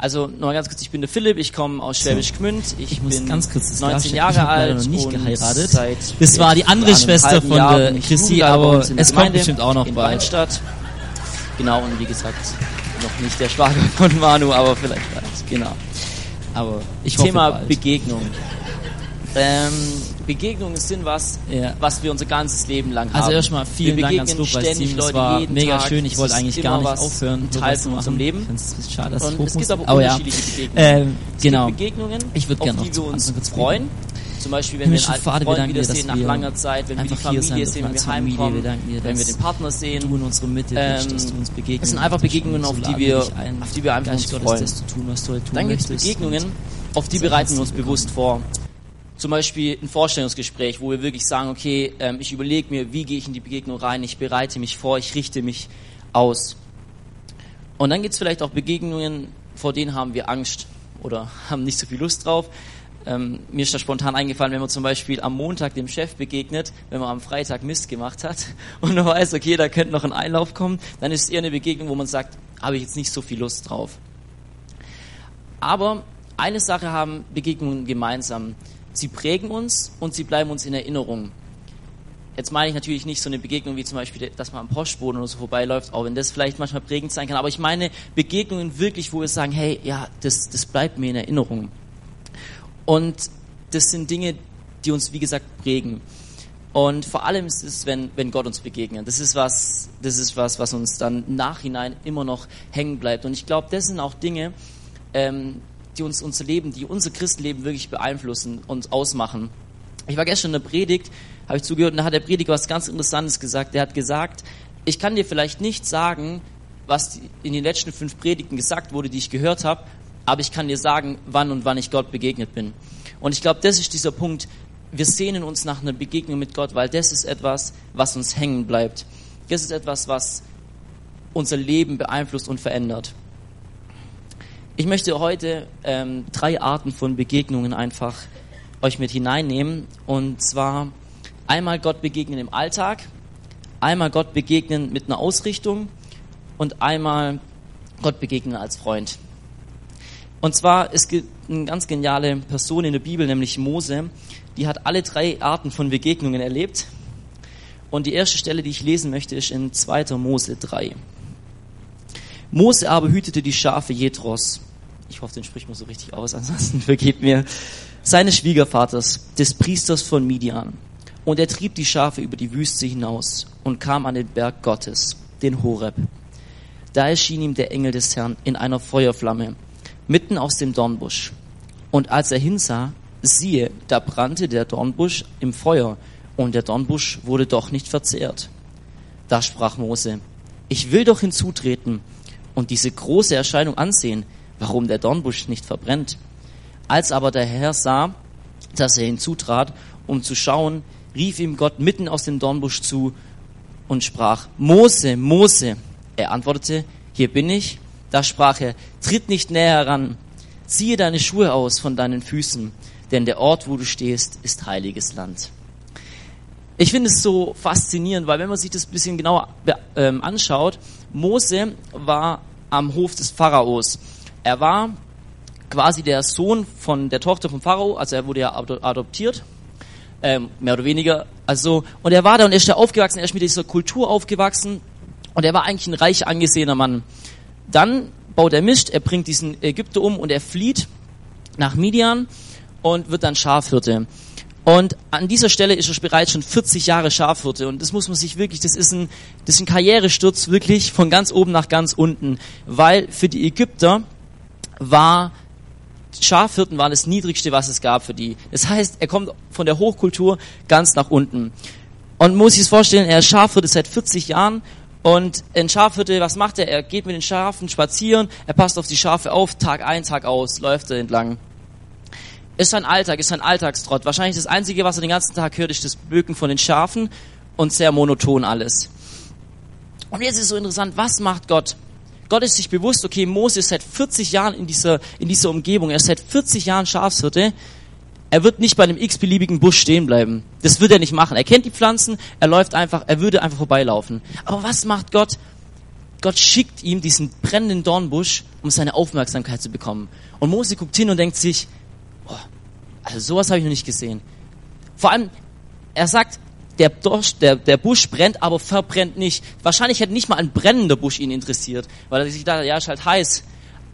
Also noch ganz kurz, ich bin der Philipp, ich komme aus Schwäbisch Gmünd, ich, Ich bin ganz kurz das 19 klarstellen. Jahre alt noch nicht geheiratet. Das war die andere Schwester von der Chrissy, bei aber es kommt bestimmt auch noch in bald. Weinstadt. Genau, und wie gesagt, noch nicht der Schwager von Manu, aber vielleicht bald, genau. Aber ich hoffe Thema. Begegnung. Ähm, Begegnungen sind was, Ja. was wir unser ganzes Leben lang haben. Also erstmal vielen wir Dank ans Lobpreisteam. Das Leute war jeden mega Tag. schön. Ich wollte eigentlich gar nicht aufhören. ein Teil von unserem. Leben. Ich es ist schade, dass Und es gibt aber Oh ja. unterschiedliche Begegnungen. Ähm, Es genau. gibt Begegnungen, Ich würd auf gern noch wir uns freuen. Zum Beispiel, wenn wir einen alten wir Freund wiedersehen nach wir langer Zeit, wenn wir die Familie sehen, wenn wir. Wir heimkommen, dir, wenn wir den Partner sehen. du in unsere Mitte Ähm, bist, dass du uns begegnest. es sind einfach Begegnungen, auf die wir- auf die wir einfach uns freuen. das zu tun, was du heute tun Dann gibt es. Begegnungen, auf die bereiten wir uns bewusst vor. Zum Beispiel ein Vorstellungsgespräch, wo wir wirklich sagen, okay, ähm, ich überlege mir, wie gehe ich in die Begegnung rein, ich bereite mich vor, ich richte mich aus. Und dann gibt es vielleicht auch Begegnungen, vor denen haben wir Angst oder haben nicht so viel Lust drauf. Ähm, mir ist da spontan eingefallen, wenn man zum Beispiel am Montag dem Chef begegnet, wenn man am Freitag Mist gemacht hat und man weiß, okay, da könnte noch ein Einlauf kommen, dann ist es eher eine Begegnung, wo man sagt, habe ich jetzt nicht so viel Lust drauf. Aber eine Sache haben Begegnungen gemeinsam. Sie prägen uns und sie bleiben uns in Erinnerung. Jetzt meine ich natürlich nicht so eine Begegnung wie zum Beispiel, dass man am Postboden oder so vorbeiläuft, auch wenn das vielleicht manchmal prägend sein kann. Aber ich meine Begegnungen wirklich, wo wir sagen, hey, ja, das, das bleibt mir in Erinnerung. Und das sind Dinge, die uns, wie gesagt, prägen. Und vor allem ist es, wenn, wenn Gott uns begegnet. Das ist was, das ist was, was uns dann Nachhinein immer noch hängen bleibt. Und ich glaube, das sind auch Dinge, ähm, die uns unser Leben, die unser Christenleben wirklich beeinflussen und ausmachen. Ich war gestern in der Predigt, habe ich zugehört, und da hat der Prediger was ganz Interessantes gesagt. Der hat gesagt, ich kann dir vielleicht nicht sagen, was in den letzten fünf Predigten gesagt wurde, die ich gehört habe, aber ich kann dir sagen, wann und wann ich Gott begegnet bin. Und ich glaube, das ist dieser Punkt. Wir sehnen uns nach einer Begegnung mit Gott, weil das ist etwas, was uns hängen bleibt. Das ist etwas, was unser Leben beeinflusst und verändert. Ich möchte heute ähm, drei Arten von Begegnungen einfach euch mit hineinnehmen. Und zwar einmal Gott begegnen im Alltag, einmal Gott begegnen mit einer Ausrichtung und einmal Gott begegnen als Freund. Und zwar, es gibt eine ganz geniale Person in der Bibel, nämlich Mose, die hat alle drei Arten von Begegnungen erlebt. Und die erste Stelle, die ich lesen möchte, ist in 2. Mose 3. Mose aber hütete die Schafe Jethros. Ich hoffe, den spricht man so richtig aus, ansonsten vergebt mir. Seines Schwiegervaters, des Priesters von Midian. Und er trieb die Schafe über die Wüste hinaus und kam an den Berg Gottes, den Horeb. Da erschien ihm der Engel des Herrn in einer Feuerflamme, mitten aus dem Dornbusch. Und als er hinsah, siehe, da brannte der Dornbusch im Feuer, und der Dornbusch wurde doch nicht verzehrt. Da sprach Mose, ich will doch hinzutreten und diese große Erscheinung ansehen, warum der Dornbusch nicht verbrennt. Als aber der Herr sah, dass er hinzutrat, um zu schauen, rief ihm Gott mitten aus dem Dornbusch zu und sprach, Mose, Mose. Er antwortete, hier bin ich. Da sprach er, tritt nicht näher heran, ziehe deine Schuhe aus von deinen Füßen, denn der Ort, wo du stehst, ist heiliges Land. Ich finde es so faszinierend, weil wenn man sich das ein bisschen genauer ähm, anschaut, Mose war am Hof des Pharaos. Er war quasi der Sohn von der Tochter vom Pharao, also er wurde ja adoptiert, ähm, mehr oder weniger. Also und er war da und er ist da aufgewachsen, er ist mit dieser Kultur aufgewachsen und er war eigentlich ein reich angesehener Mann. Dann baut er Mist, er bringt diesen Ägypter um und er flieht nach Midian und wird dann Schafhirte. Und an dieser Stelle ist er bereits schon 40 Jahre Schafhirte. Und das muss man sich wirklich, das ist ein, das ist ein Karrieresturz wirklich von ganz oben nach ganz unten. Weil für die Ägypter war, Schafhirten waren das niedrigste, was es gab für die. Das heißt, er kommt von der Hochkultur ganz nach unten. Und muss sich vorstellen, er ist Schafhirte seit 40 Jahren. Und ein Schafhirte, was macht er? Er geht mit den Schafen spazieren, er passt auf die Schafe auf, Tag ein, Tag aus, läuft er entlang ist sein Alltag, ist sein Alltagstrott. Wahrscheinlich das Einzige, was er den ganzen Tag hört, ist das Böken von den Schafen und sehr monoton alles. Und jetzt ist es so interessant, was macht Gott? Gott ist sich bewusst, okay, Mose ist seit 40 Jahren in dieser, in dieser Umgebung, er ist seit 40 Jahren Schafshirte. Er wird nicht bei einem x-beliebigen Busch stehen bleiben. Das wird er nicht machen. Er kennt die Pflanzen, er läuft einfach, er würde einfach vorbeilaufen. Aber was macht Gott? Gott schickt ihm diesen brennenden Dornbusch, um seine Aufmerksamkeit zu bekommen. Und Mose guckt hin und denkt sich, oh, also sowas habe ich noch nicht gesehen. Vor allem, er sagt, der, Dorsch, der, der Busch brennt, aber verbrennt nicht. Wahrscheinlich hätte nicht mal ein brennender Busch ihn interessiert, weil er sich dachte, ja, ist halt heiß.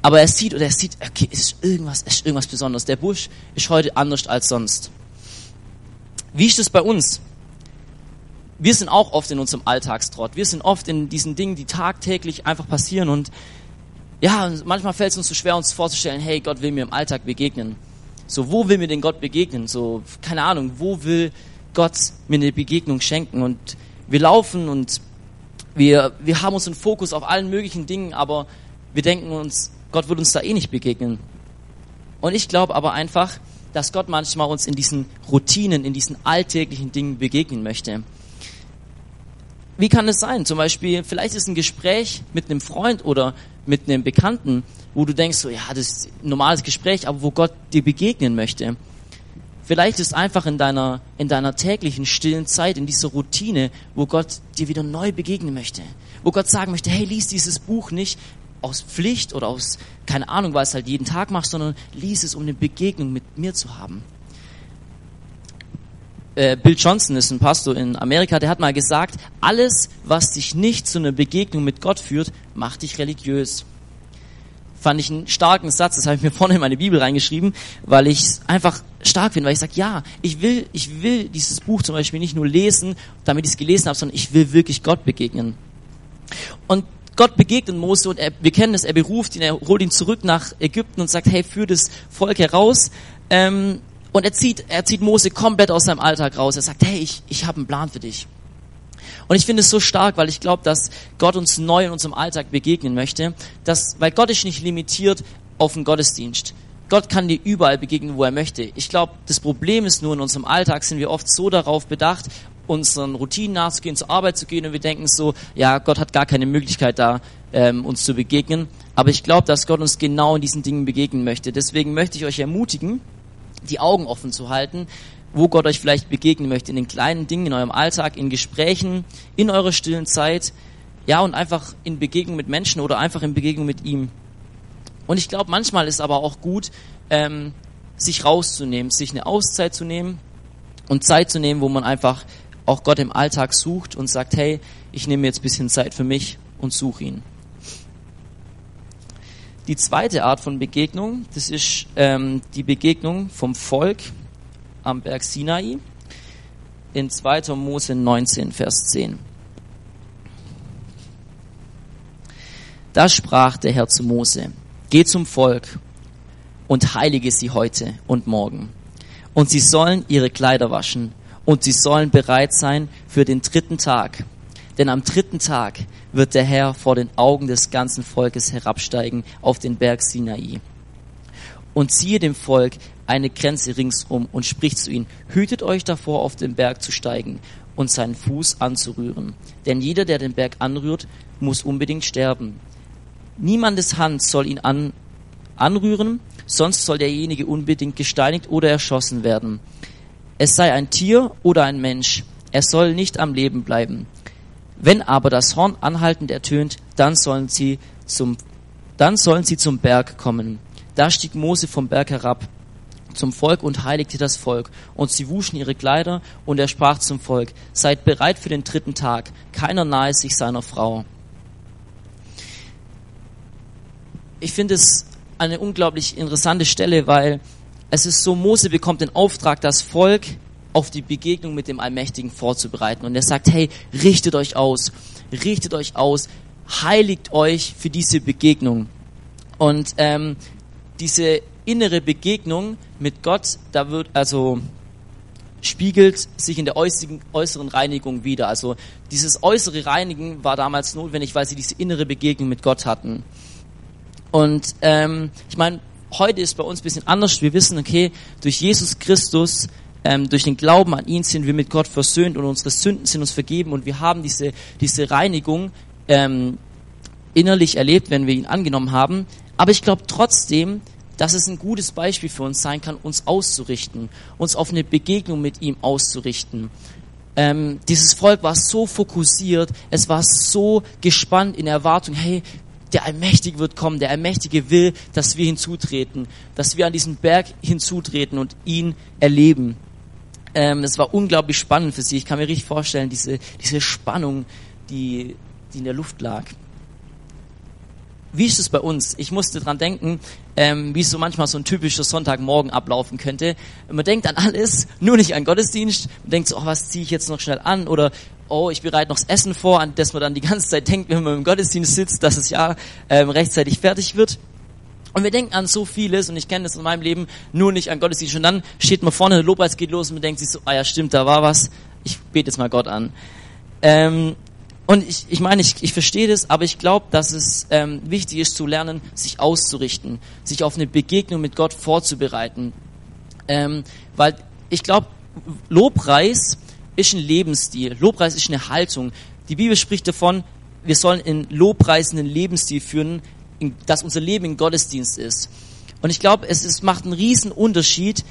Aber er sieht oder er sieht, okay, ist irgendwas, ist irgendwas Besonderes. Der Busch ist heute anders als sonst. Wie ist es bei uns? Wir sind auch oft in unserem Alltagstrott. Wir sind oft in diesen Dingen, die tagtäglich einfach passieren und ja, manchmal fällt es uns so schwer, uns vorzustellen, hey, Gott will mir im Alltag begegnen. So, wo will mir denn Gott begegnen? So, keine Ahnung, wo will Gott mir eine Begegnung schenken? Und wir laufen und wir, wir haben unseren Fokus auf allen möglichen Dingen, aber wir denken uns, Gott wird uns da eh nicht begegnen. Und ich glaube aber einfach, dass Gott manchmal uns in diesen Routinen, in diesen alltäglichen Dingen begegnen möchte. Wie kann es sein? Zum Beispiel, vielleicht ist ein Gespräch mit einem Freund oder mit einem Bekannten, wo du denkst, so, ja, das ist ein normales Gespräch, aber wo Gott dir begegnen möchte. Vielleicht ist einfach in deiner, in deiner täglichen stillen Zeit, in dieser Routine, wo Gott dir wieder neu begegnen möchte. Wo Gott sagen möchte, hey, lies dieses Buch nicht aus Pflicht oder aus, keine Ahnung, weil es halt jeden Tag machst, sondern lies es, um eine Begegnung mit mir zu haben. Äh, Bill Johnson ist ein Pastor in Amerika, der hat mal gesagt, alles, was dich nicht zu einer Begegnung mit Gott führt, macht dich religiös. Fand ich einen starken Satz, das habe ich mir vorne in meine Bibel reingeschrieben, weil ich einfach stark finde, weil ich sage, ja, ich will, ich will dieses Buch zum Beispiel nicht nur lesen, damit ich es gelesen habe, sondern ich will wirklich Gott begegnen. Und Gott begegnet Mose und er, wir kennen es, er beruft ihn, er holt ihn zurück nach Ägypten und sagt, hey, führ das Volk heraus. Ähm, und er zieht, er zieht Mose komplett aus seinem Alltag raus. Er sagt, hey, ich, ich habe einen Plan für dich. Und ich finde es so stark, weil ich glaube, dass Gott uns neu in unserem Alltag begegnen möchte. Dass, weil Gott ist nicht limitiert auf den Gottesdienst. Gott kann dir überall begegnen, wo er möchte. Ich glaube, das Problem ist nur, in unserem Alltag sind wir oft so darauf bedacht, unseren Routinen nachzugehen, zur Arbeit zu gehen und wir denken so, ja, Gott hat gar keine Möglichkeit da, ähm, uns zu begegnen. Aber ich glaube, dass Gott uns genau in diesen Dingen begegnen möchte. Deswegen möchte ich euch ermutigen, die Augen offen zu halten, wo Gott euch vielleicht begegnen möchte, in den kleinen Dingen, in eurem Alltag, in Gesprächen, in eurer stillen Zeit, ja, und einfach in Begegnung mit Menschen oder einfach in Begegnung mit ihm. Und ich glaube, manchmal ist aber auch gut, ähm, sich rauszunehmen, sich eine Auszeit zu nehmen und Zeit zu nehmen, wo man einfach auch Gott im Alltag sucht und sagt, hey, ich nehme jetzt bisschen Zeit für mich und suche ihn. Die zweite Art von Begegnung, das ist ähm, die Begegnung vom Volk am Berg Sinai in 2. Mose 19, Vers 10. Da sprach der Herr zu Mose, geh zum Volk und heilige sie heute und morgen. Und sie sollen ihre Kleider waschen und sie sollen bereit sein für den dritten Tag. Denn am dritten Tag wird der Herr vor den Augen des ganzen Volkes herabsteigen auf den Berg Sinai. Und ziehe dem Volk eine Grenze ringsum und spricht zu ihnen, hütet euch davor, auf den Berg zu steigen und seinen Fuß anzurühren. Denn jeder, der den Berg anrührt, muss unbedingt sterben. Niemandes Hand soll ihn an, anrühren, sonst soll derjenige unbedingt gesteinigt oder erschossen werden. Es sei ein Tier oder ein Mensch, er soll nicht am Leben bleiben. Wenn aber das Horn anhaltend ertönt, dann sollen sie zum, dann sollen sie zum Berg kommen. Da stieg Mose vom Berg herab zum Volk und heiligte das Volk. Und sie wuschen ihre Kleider und er sprach zum Volk, seid bereit für den dritten Tag, keiner nahe sich seiner Frau. Ich finde es eine unglaublich interessante Stelle, weil es ist so, Mose bekommt den Auftrag, das Volk auf die Begegnung mit dem Allmächtigen vorzubereiten. Und er sagt, hey, richtet euch aus, richtet euch aus, heiligt euch für diese Begegnung. Und ähm, diese innere Begegnung mit Gott, da wird also spiegelt sich in der äußeren, Reinigung wieder. Also dieses äußere Reinigen war damals notwendig, weil sie diese innere Begegnung mit Gott hatten. Und ähm, ich meine, heute ist bei uns ein bisschen anders. Wir wissen, okay, durch Jesus Christus, ähm, durch den Glauben an ihn sind wir mit Gott versöhnt und unsere Sünden sind uns vergeben und wir haben diese, diese Reinigung ähm, innerlich erlebt, wenn wir ihn angenommen haben. Aber ich glaube trotzdem, dass es ein gutes Beispiel für uns sein kann, uns auszurichten, uns auf eine Begegnung mit ihm auszurichten. Ähm, dieses Volk war so fokussiert, es war so gespannt in Erwartung, hey, der Allmächtige wird kommen, der Allmächtige will, dass wir hinzutreten, dass wir an diesen Berg hinzutreten und ihn erleben. Ähm, es war unglaublich spannend für sie. Ich kann mir richtig vorstellen, diese, diese Spannung, die, die in der Luft lag. Wie ist es bei uns? Ich musste dran denken, ähm, wie so manchmal so ein typischer Sonntagmorgen ablaufen könnte. Man denkt an alles, nur nicht an Gottesdienst. Man denkt so, oh, was ziehe ich jetzt noch schnell an? Oder, oh, ich bereite noch das Essen vor, an das man dann die ganze Zeit denkt, wenn man im Gottesdienst sitzt, dass es ja ähm, rechtzeitig fertig wird. Und wir denken an so vieles, und ich kenne das in meinem Leben, nur nicht an Gottesdienst. Und dann steht man vorne, der Lobpreis geht los und man denkt sich so, ah ja, stimmt, da war was. Ich bete jetzt mal Gott an. Ähm, und ich, ich meine, ich, ich verstehe das, aber ich glaube, dass es ähm, wichtig ist zu lernen, sich auszurichten, sich auf eine Begegnung mit Gott vorzubereiten. Ähm, weil ich glaube, Lobpreis ist ein Lebensstil, Lobpreis ist eine Haltung. Die Bibel spricht davon, wir sollen in Lobpreisenden Lebensstil führen, in, dass unser Leben in Gottesdienst ist. Und ich glaube, es ist, macht einen riesen Unterschied,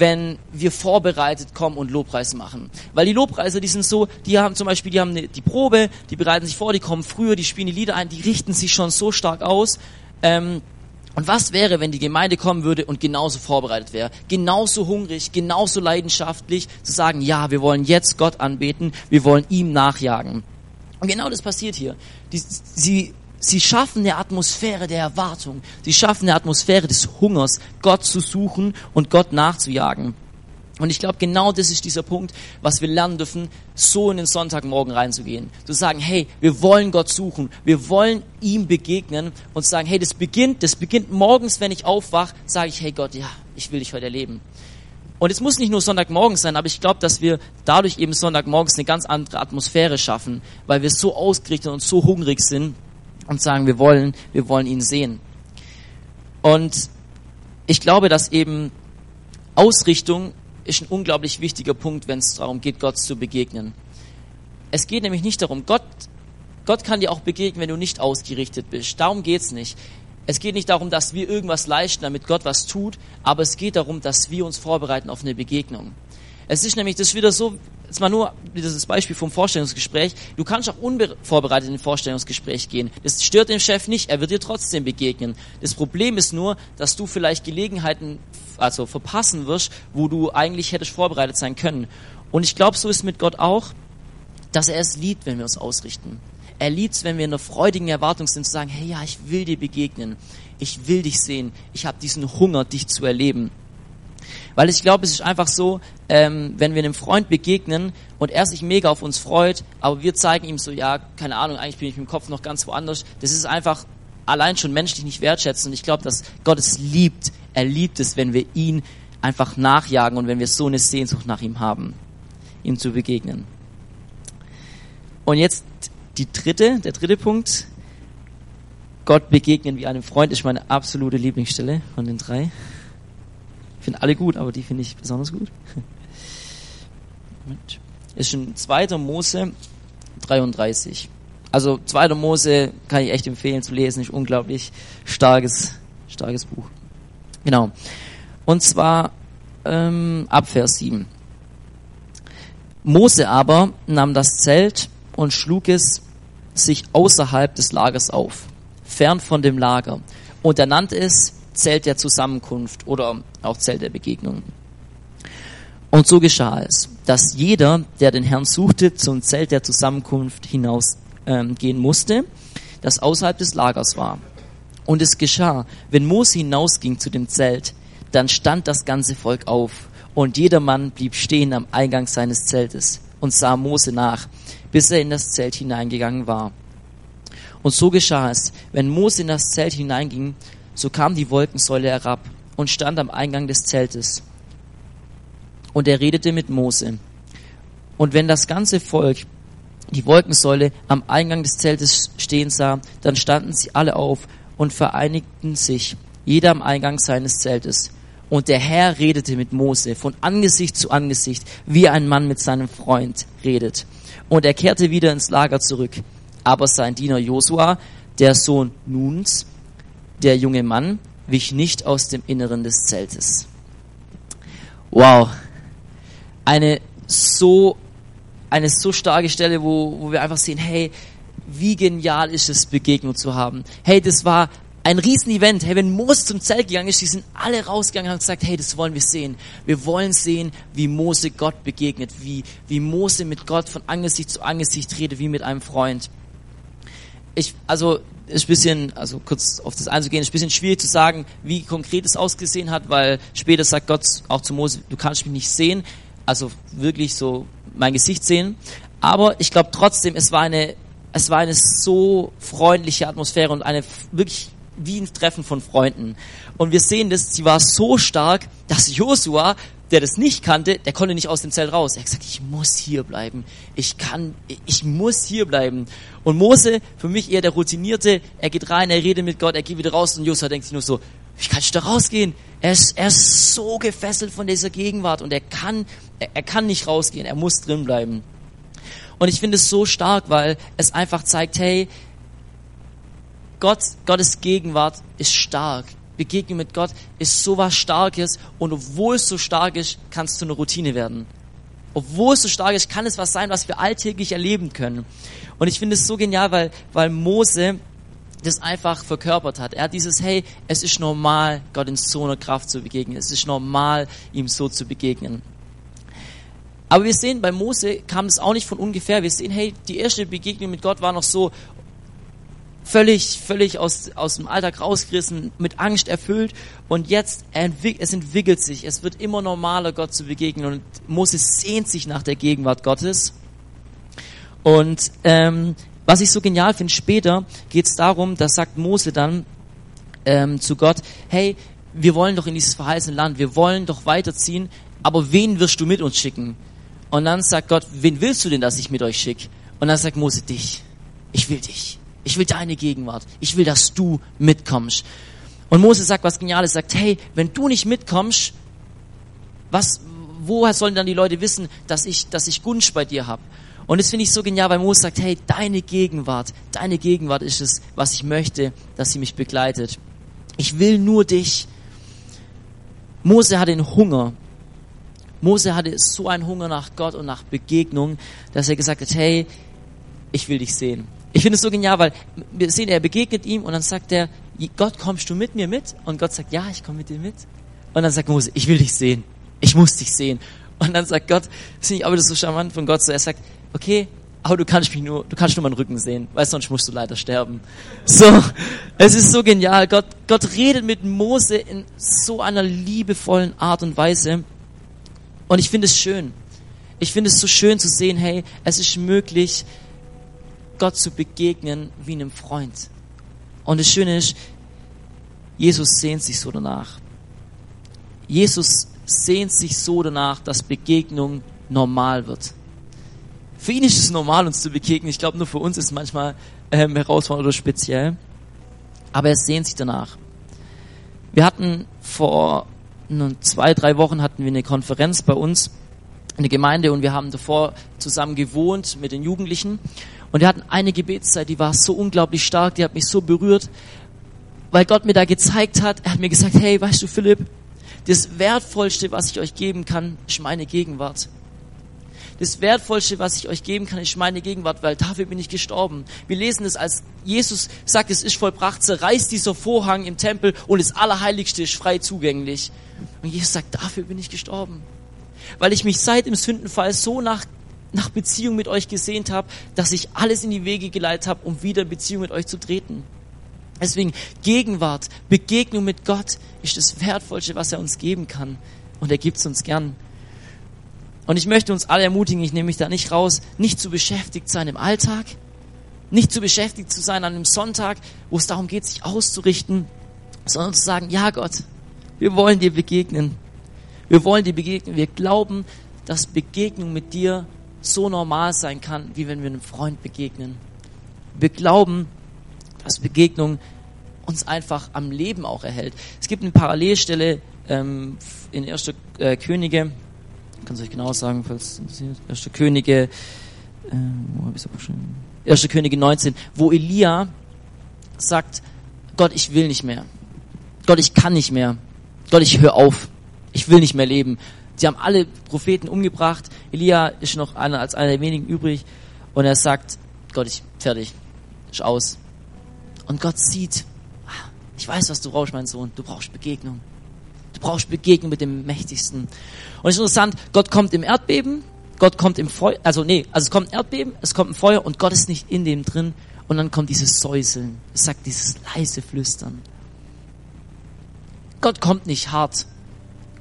wenn wir vorbereitet kommen und Lobpreis machen. Weil die Lobpreiser, die sind so, die haben zum Beispiel, die haben die Probe, die bereiten sich vor, die kommen früher, die spielen die Lieder ein, die richten sich schon so stark aus. Ähm, und was wäre, wenn die Gemeinde kommen würde und genauso vorbereitet wäre, genauso hungrig, genauso leidenschaftlich, zu sagen, ja, wir wollen jetzt Gott anbeten, wir wollen ihm nachjagen. Und genau das passiert hier. Die, sie Sie schaffen eine Atmosphäre der Erwartung. Sie schaffen eine Atmosphäre des Hungers, Gott zu suchen und Gott nachzujagen. Und ich glaube, genau das ist dieser Punkt, was wir lernen dürfen, so in den Sonntagmorgen reinzugehen. Zu sagen, hey, wir wollen Gott suchen, wir wollen ihm begegnen und sagen, hey, das beginnt, das beginnt morgens, wenn ich aufwache, sage ich, hey Gott, ja, ich will dich heute erleben. Und es muss nicht nur Sonntagmorgens sein, aber ich glaube, dass wir dadurch eben Sonntagmorgens eine ganz andere Atmosphäre schaffen, weil wir so ausgerichtet und so hungrig sind und sagen, wir wollen, wir wollen ihn sehen. Und ich glaube, dass eben Ausrichtung ist ein unglaublich wichtiger Punkt, wenn es darum geht, Gott zu begegnen. Es geht nämlich nicht darum, Gott, Gott kann dir auch begegnen, wenn du nicht ausgerichtet bist. Darum geht's nicht. Es geht nicht darum, dass wir irgendwas leisten, damit Gott was tut, aber es geht darum, dass wir uns vorbereiten auf eine Begegnung. Es ist nämlich, das ist wieder so, jetzt mal nur dieses Beispiel vom Vorstellungsgespräch. Du kannst auch unvorbereitet in ein Vorstellungsgespräch gehen. Das stört den Chef nicht, er wird dir trotzdem begegnen. Das Problem ist nur, dass du vielleicht Gelegenheiten also verpassen wirst, wo du eigentlich hättest vorbereitet sein können. Und ich glaube, so ist mit Gott auch, dass er es liebt, wenn wir uns ausrichten. Er liebt es, wenn wir in einer freudigen Erwartung sind, zu sagen, hey ja, ich will dir begegnen. Ich will dich sehen. Ich habe diesen Hunger, dich zu erleben. Weil ich glaube, es ist einfach so, ähm, wenn wir einem Freund begegnen und er sich mega auf uns freut, aber wir zeigen ihm so, ja, keine Ahnung, eigentlich bin ich mit dem Kopf noch ganz woanders. Das ist einfach allein schon menschlich nicht wertschätzen. Und ich glaube, dass Gott es liebt. Er liebt es, wenn wir ihn einfach nachjagen und wenn wir so eine Sehnsucht nach ihm haben, ihm zu begegnen. Und jetzt die dritte, der dritte Punkt. Gott begegnen wie einem Freund ist meine absolute Lieblingsstelle von den drei. Ich finde alle gut, aber die finde ich besonders gut. Ist schon 2. Mose 33. Also 2. Mose kann ich echt empfehlen zu lesen, ist unglaublich starkes, starkes Buch. Genau. Und zwar ähm, ab Vers 7. Mose aber nahm das Zelt und schlug es sich außerhalb des Lagers auf, fern von dem Lager. Und er nannte es Zelt der Zusammenkunft oder auch Zelt der Begegnung. Und so geschah es, dass jeder, der den Herrn suchte, zum Zelt der Zusammenkunft hinausgehen ähm, musste, das außerhalb des Lagers war. Und es geschah, wenn Mose hinausging zu dem Zelt, dann stand das ganze Volk auf und jedermann blieb stehen am Eingang seines Zeltes und sah Mose nach, bis er in das Zelt hineingegangen war. Und so geschah es, wenn Mose in das Zelt hineinging, so kam die Wolkensäule herab und stand am Eingang des Zeltes. Und er redete mit Mose. Und wenn das ganze Volk die Wolkensäule am Eingang des Zeltes stehen sah, dann standen sie alle auf und vereinigten sich, jeder am Eingang seines Zeltes. Und der Herr redete mit Mose von Angesicht zu Angesicht, wie ein Mann mit seinem Freund redet. Und er kehrte wieder ins Lager zurück. Aber sein Diener Josua, der Sohn Nuns, der junge Mann wich nicht aus dem Inneren des Zeltes. Wow. Eine so, eine so starke Stelle, wo, wo wir einfach sehen, hey, wie genial ist es, Begegnung zu haben. Hey, das war ein Riesen-Event. Hey, wenn Mose zum Zelt gegangen ist, die sind alle rausgegangen und haben gesagt, hey, das wollen wir sehen. Wir wollen sehen, wie Mose Gott begegnet, wie, wie Mose mit Gott von Angesicht zu Angesicht redet, wie mit einem Freund. Ich, also, ist ein bisschen, also kurz auf das einzugehen, ist ein bisschen schwierig zu sagen, wie konkret es ausgesehen hat, weil später sagt Gott auch zu Mose, du kannst mich nicht sehen, also wirklich so mein Gesicht sehen. Aber ich glaube trotzdem, es war eine, es war eine so freundliche Atmosphäre und eine wirklich wie ein Treffen von Freunden. Und wir sehen das, sie war so stark, dass Josua, der das nicht kannte, der konnte nicht aus dem Zelt raus. Er hat gesagt, ich muss hier bleiben. Ich kann, ich muss hier bleiben. Und Mose, für mich eher der Routinierte, er geht rein, er redet mit Gott, er geht wieder raus und Josua denkt sich nur so, wie kann ich da rausgehen? Er ist, er ist so gefesselt von dieser Gegenwart und er kann, er, er kann nicht rausgehen, er muss drin bleiben. Und ich finde es so stark, weil es einfach zeigt, hey, Gott, Gottes Gegenwart ist stark. Begegnung mit Gott ist so was Starkes und obwohl es so stark ist, kann es zu einer Routine werden. Obwohl es so stark ist, kann es was sein, was wir alltäglich erleben können. Und ich finde es so genial, weil, weil Mose das einfach verkörpert hat. Er hat dieses, hey, es ist normal, Gott in so einer Kraft zu begegnen. Es ist normal, ihm so zu begegnen. Aber wir sehen, bei Mose kam es auch nicht von ungefähr. Wir sehen, hey, die erste Begegnung mit Gott war noch so völlig, völlig aus, aus dem Alltag rausgerissen, mit Angst erfüllt. Und jetzt, entwick es entwickelt sich. Es wird immer normaler, Gott zu begegnen. Und Mose sehnt sich nach der Gegenwart Gottes. Und ähm, was ich so genial finde, später geht es darum, da sagt Mose dann ähm, zu Gott, hey, wir wollen doch in dieses verheißene Land, wir wollen doch weiterziehen, aber wen wirst du mit uns schicken? Und dann sagt Gott, wen willst du denn, dass ich mit euch schicke? Und dann sagt Mose, dich. Ich will dich. Ich will deine Gegenwart. Ich will, dass du mitkommst. Und Mose sagt was Geniales, sagt, hey, wenn du nicht mitkommst, was, woher sollen dann die Leute wissen, dass ich, dass ich Gunst bei dir habe? Und das finde ich so genial, weil Mose sagt, hey, deine Gegenwart, deine Gegenwart ist es, was ich möchte, dass sie mich begleitet. Ich will nur dich. Mose hatte einen Hunger. Mose hatte so einen Hunger nach Gott und nach Begegnung, dass er gesagt hat, hey, ich will dich sehen. Ich finde es so genial, weil wir sehen, er begegnet ihm und dann sagt er, Gott, kommst du mit mir mit? Und Gott sagt, ja, ich komme mit dir mit. Und dann sagt Mose, ich will dich sehen. Ich muss dich sehen. Und dann sagt Gott, das finde ich aber das so charmant von Gott, so er sagt, okay, aber du kannst mich nur, du kannst nur meinen Rücken sehen, weil sonst musst du leider sterben. So, es ist so genial. Gott, Gott redet mit Mose in so einer liebevollen Art und Weise. Und ich finde es schön. Ich finde es so schön zu sehen, hey, es ist möglich, Gott zu begegnen wie einem Freund. Und das Schöne ist, Jesus sehnt sich so danach. Jesus sehnt sich so danach, dass Begegnung normal wird. Für ihn ist es normal, uns zu begegnen. Ich glaube, nur für uns ist es manchmal ähm, herausfordernd oder speziell. Aber er sehnt sich danach. Wir hatten vor zwei, drei Wochen hatten wir eine Konferenz bei uns in der Gemeinde und wir haben davor zusammen gewohnt mit den Jugendlichen. Und wir hatten eine Gebetszeit, die war so unglaublich stark, die hat mich so berührt, weil Gott mir da gezeigt hat, er hat mir gesagt, hey, weißt du, Philipp, das Wertvollste, was ich euch geben kann, ist meine Gegenwart. Das Wertvollste, was ich euch geben kann, ist meine Gegenwart, weil dafür bin ich gestorben. Wir lesen es, als Jesus sagt, es ist vollbracht, zerreißt dieser Vorhang im Tempel und das Allerheiligste ist frei zugänglich. Und Jesus sagt, dafür bin ich gestorben. Weil ich mich seit dem Sündenfall so nach, nach Beziehung mit euch gesehnt habe, dass ich alles in die Wege geleitet habe, um wieder in Beziehung mit euch zu treten. Deswegen Gegenwart, Begegnung mit Gott ist das Wertvollste, was er uns geben kann. Und er gibt es uns gern. Und ich möchte uns alle ermutigen, ich nehme mich da nicht raus, nicht zu beschäftigt sein im Alltag, nicht zu beschäftigt zu sein an einem Sonntag, wo es darum geht, sich auszurichten, sondern zu sagen, ja Gott, wir wollen dir begegnen. Wir wollen dir begegnen. Wir glauben, dass Begegnung mit dir so normal sein kann, wie wenn wir einem Freund begegnen. Wir glauben, dass Begegnung uns einfach am Leben auch erhält. Es gibt eine Parallelstelle ähm, in 1. Äh, Könige, kann es euch genau sagen, falls es interessiert. 1. Könige, äh, wo habe ich es 1. Könige 19, wo Elia sagt, Gott, ich will nicht mehr. Gott, ich kann nicht mehr. Gott, ich höre auf. Ich will nicht mehr leben. Sie haben alle Propheten umgebracht. Elia ist noch einer als einer der wenigen übrig. Und er sagt, Gott, ich fertig, ist aus. Und Gott sieht, ah, ich weiß, was du brauchst, mein Sohn. Du brauchst Begegnung. Du brauchst Begegnung mit dem Mächtigsten. Und es ist interessant, Gott kommt im Erdbeben, Gott kommt im Feuer, also nee, also es kommt ein Erdbeben, es kommt ein Feuer und Gott ist nicht in dem drin. Und dann kommt dieses Säuseln, es sagt dieses leise Flüstern. Gott kommt nicht hart.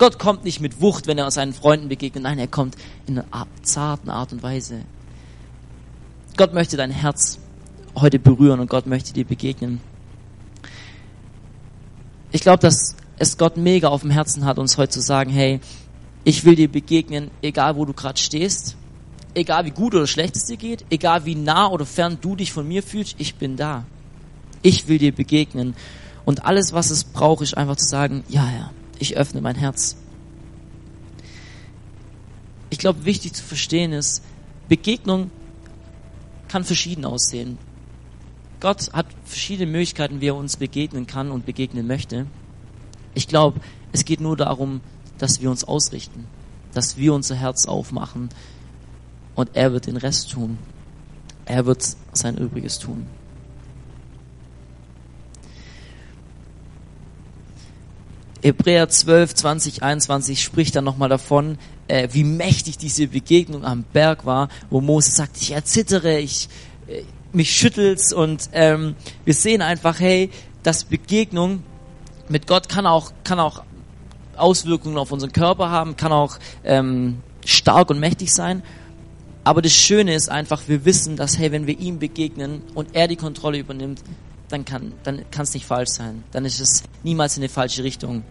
Gott kommt nicht mit Wucht, wenn er seinen Freunden begegnet. Nein, er kommt in einer zarten Art und Weise. Gott möchte dein Herz heute berühren und Gott möchte dir begegnen. Ich glaube, dass es Gott mega auf dem Herzen hat, uns heute zu sagen, hey, ich will dir begegnen, egal wo du gerade stehst, egal wie gut oder schlecht es dir geht, egal wie nah oder fern du dich von mir fühlst, ich bin da. Ich will dir begegnen. Und alles, was es braucht, ist einfach zu sagen, ja, ja, ich öffne mein Herz. Ich glaube, wichtig zu verstehen ist, Begegnung kann verschieden aussehen. Gott hat verschiedene Möglichkeiten, wie er uns begegnen kann und begegnen möchte. Ich glaube, es geht nur darum, dass wir uns ausrichten, dass wir unser Herz aufmachen und er wird den Rest tun. Er wird sein Übriges tun. Hebräer 12, 20, 21 spricht dann nochmal davon, äh, wie mächtig diese Begegnung am Berg war, wo Moses sagt, ich erzittere, ich, äh, mich schüttelt's und ähm, wir sehen einfach, hey, dass Begegnung mit Gott kann auch, kann auch Auswirkungen auf unseren Körper haben, kann auch ähm, stark und mächtig sein. Aber das Schöne ist einfach, wir wissen, dass, hey, wenn wir ihm begegnen und er die Kontrolle übernimmt, dann kann dann kann es nicht falsch sein. Dann ist es niemals in eine falsche Richtung.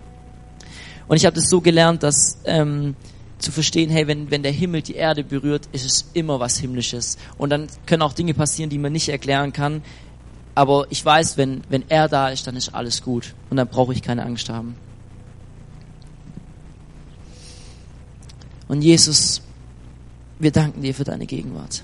Und ich habe das so gelernt, dass ähm, zu verstehen, hey, wenn, wenn der Himmel die Erde berührt, ist es immer was Himmlisches. Und dann können auch Dinge passieren, die man nicht erklären kann. Aber ich weiß, wenn, wenn er da ist, dann ist alles gut. Und dann brauche ich keine Angst haben. Und Jesus, wir danken dir für deine Gegenwart.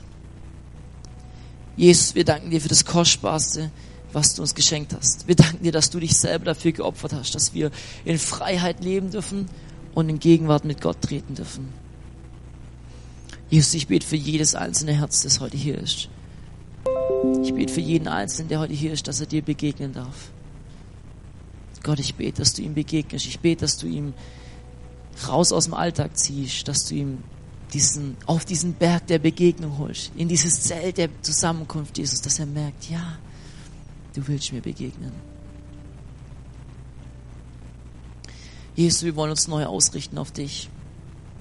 Jesus, wir danken dir für das Kostbarste, was du uns geschenkt hast. Wir danken dir, dass du dich selber dafür geopfert hast, dass wir in Freiheit leben dürfen und in Gegenwart mit Gott treten dürfen. Jesus, ich bete für jedes einzelne Herz, das heute hier ist. Ich bete für jeden Einzelnen, der heute hier ist, dass er dir begegnen darf. Gott, ich bete, dass du ihm begegnest. Ich bete, dass du ihm raus aus dem Alltag ziehst, dass du ihm diesen, auf diesen Berg der Begegnung holst, in dieses Zelt der Zusammenkunft, Jesus, dass er merkt, ja, du willst mir begegnen. Jesus, wir wollen uns neu ausrichten auf dich.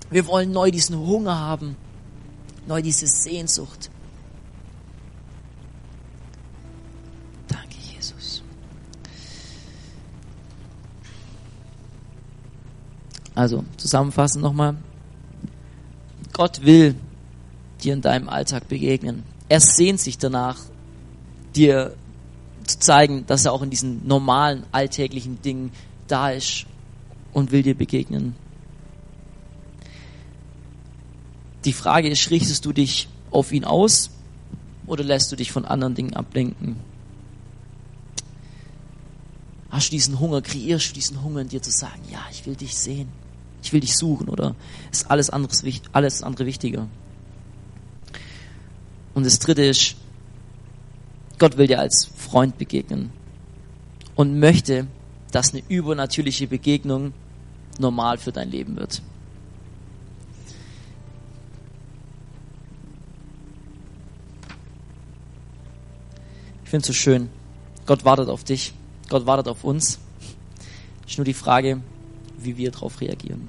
Wir wollen neu diesen Hunger haben, neu diese Sehnsucht. Danke, Jesus. Also, zusammenfassend nochmal. Gott will dir in deinem Alltag begegnen. Er sehnt sich danach, dir zu zeigen, dass er auch in diesen normalen, alltäglichen Dingen da ist und will dir begegnen. Die Frage ist, richtest du dich auf ihn aus oder lässt du dich von anderen Dingen ablenken? Hast du diesen Hunger, kreierst du diesen Hunger in dir zu sagen, ja, ich will dich sehen, ich will dich suchen oder ist alles, anderes, alles andere wichtiger? Und das dritte ist, Gott will dir als Freund begegnen und möchte, dass eine übernatürliche Begegnung normal für dein Leben wird. Ich finde es so schön. Gott wartet auf dich. Gott wartet auf uns. Es ist nur die Frage, wie wir darauf reagieren.